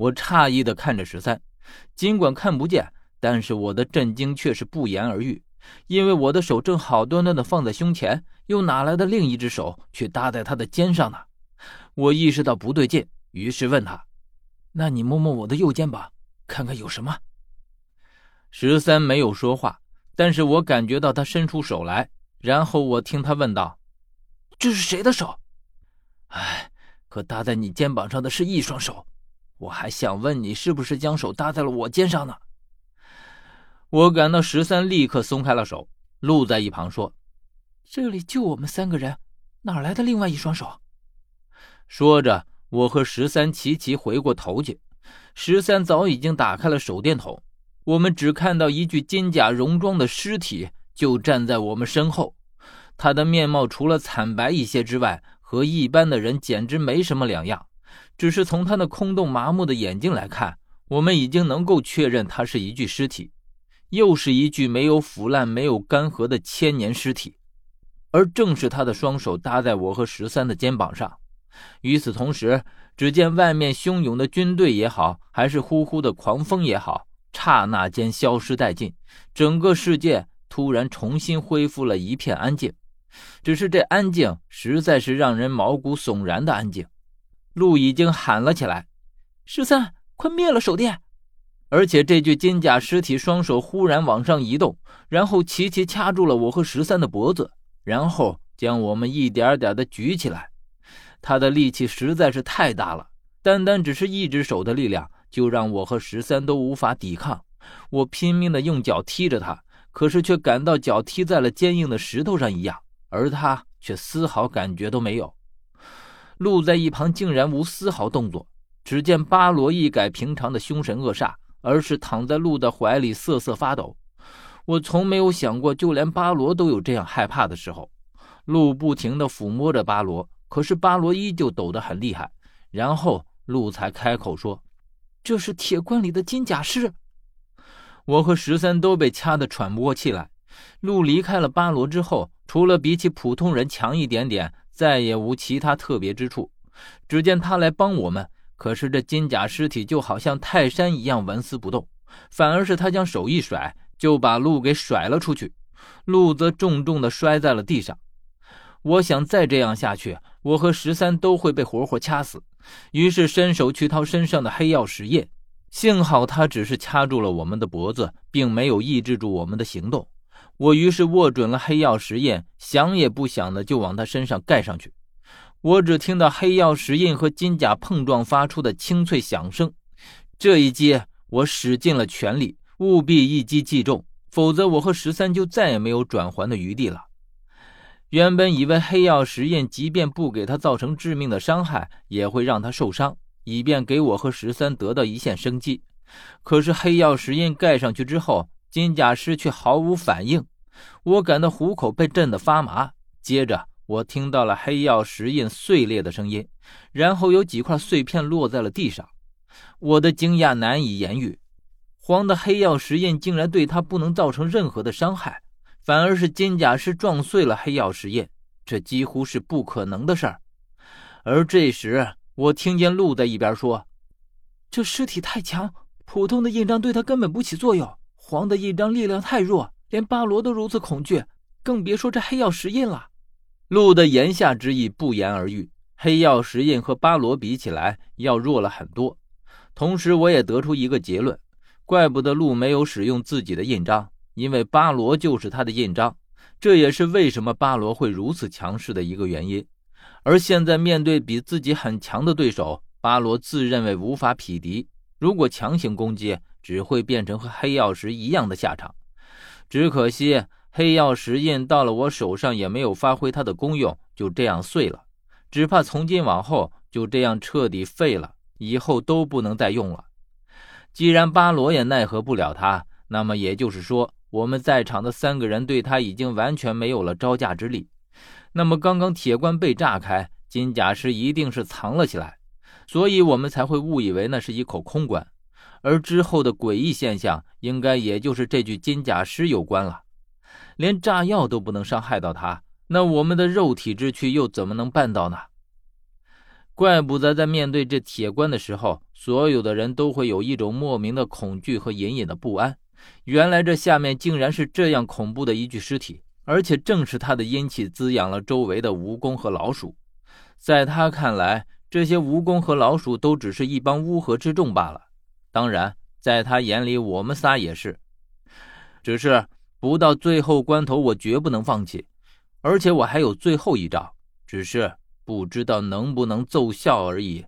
我诧异的看着十三，尽管看不见，但是我的震惊却是不言而喻，因为我的手正好端端的放在胸前，又哪来的另一只手却搭在他的肩上呢？我意识到不对劲，于是问他：“那你摸摸我的右肩膀，看看有什么？”十三没有说话，但是我感觉到他伸出手来，然后我听他问道：“这是谁的手？”哎，可搭在你肩膀上的是一双手。我还想问你，是不是将手搭在了我肩上呢？我感到十三立刻松开了手。鹿在一旁说：“这里就我们三个人，哪来的另外一双手？”说着，我和十三齐齐回过头去。十三早已经打开了手电筒，我们只看到一具金甲戎装的尸体就站在我们身后。他的面貌除了惨白一些之外，和一般的人简直没什么两样。只是从他那空洞麻木的眼睛来看，我们已经能够确认他是一具尸体，又是一具没有腐烂、没有干涸的千年尸体。而正是他的双手搭在我和十三的肩膀上。与此同时，只见外面汹涌的军队也好，还是呼呼的狂风也好，刹那间消失殆尽，整个世界突然重新恢复了一片安静。只是这安静实在是让人毛骨悚然的安静。鹿已经喊了起来：“十三，快灭了手电！”而且这具金甲尸体双手忽然往上移动，然后齐齐掐住了我和十三的脖子，然后将我们一点点的举起来。他的力气实在是太大了，单单只是一只手的力量，就让我和十三都无法抵抗。我拼命的用脚踢着他，可是却感到脚踢在了坚硬的石头上一样，而他却丝毫感觉都没有。鹿在一旁竟然无丝毫动作。只见巴罗一改平常的凶神恶煞，而是躺在鹿的怀里瑟瑟发抖。我从没有想过，就连巴罗都有这样害怕的时候。鹿不停地抚摸着巴罗，可是巴罗依旧抖得很厉害。然后鹿才开口说：“这是铁棺里的金甲尸。”我和十三都被掐得喘不过气来。鹿离开了巴罗之后，除了比起普通人强一点点。再也无其他特别之处。只见他来帮我们，可是这金甲尸体就好像泰山一样纹丝不动，反而是他将手一甩，就把鹿给甩了出去，鹿则重重的摔在了地上。我想再这样下去，我和十三都会被活活掐死。于是伸手去掏身上的黑曜石印，幸好他只是掐住了我们的脖子，并没有抑制住我们的行动。我于是握准了黑曜石印，想也不想的就往他身上盖上去。我只听到黑曜石印和金甲碰撞发出的清脆响声。这一击，我使尽了全力，务必一击即中，否则我和十三就再也没有转圜的余地了。原本以为黑曜石印即便不给他造成致命的伤害，也会让他受伤，以便给我和十三得到一线生机。可是黑曜石印盖上去之后，金甲师却毫无反应，我感到虎口被震得发麻。接着，我听到了黑曜石印碎裂的声音，然后有几块碎片落在了地上。我的惊讶难以言喻，黄的黑曜石印竟然对他不能造成任何的伤害，反而是金甲师撞碎了黑曜石印，这几乎是不可能的事儿。而这时，我听见鹿在一边说：“这尸体太强，普通的印章对他根本不起作用。”黄的印章力量太弱，连巴罗都如此恐惧，更别说这黑曜石印了。鹿的言下之意不言而喻，黑曜石印和巴罗比起来要弱了很多。同时，我也得出一个结论：怪不得鹿没有使用自己的印章，因为巴罗就是他的印章。这也是为什么巴罗会如此强势的一个原因。而现在面对比自己很强的对手，巴罗自认为无法匹敌。如果强行攻击，只会变成和黑曜石一样的下场。只可惜黑曜石印到了我手上也没有发挥它的功用，就这样碎了。只怕从今往后就这样彻底废了，以后都不能再用了。既然巴罗也奈何不了他，那么也就是说我们在场的三个人对他已经完全没有了招架之力。那么刚刚铁棺被炸开，金甲师一定是藏了起来，所以我们才会误以为那是一口空棺。而之后的诡异现象，应该也就是这具金甲尸有关了。连炸药都不能伤害到他，那我们的肉体之躯又怎么能办到呢？怪不得在面对这铁棺的时候，所有的人都会有一种莫名的恐惧和隐隐的不安。原来这下面竟然是这样恐怖的一具尸体，而且正是他的阴气滋养了周围的蜈蚣和老鼠。在他看来，这些蜈蚣和老鼠都只是一帮乌合之众罢了。当然，在他眼里，我们仨也是。只是不到最后关头，我绝不能放弃。而且我还有最后一招，只是不知道能不能奏效而已。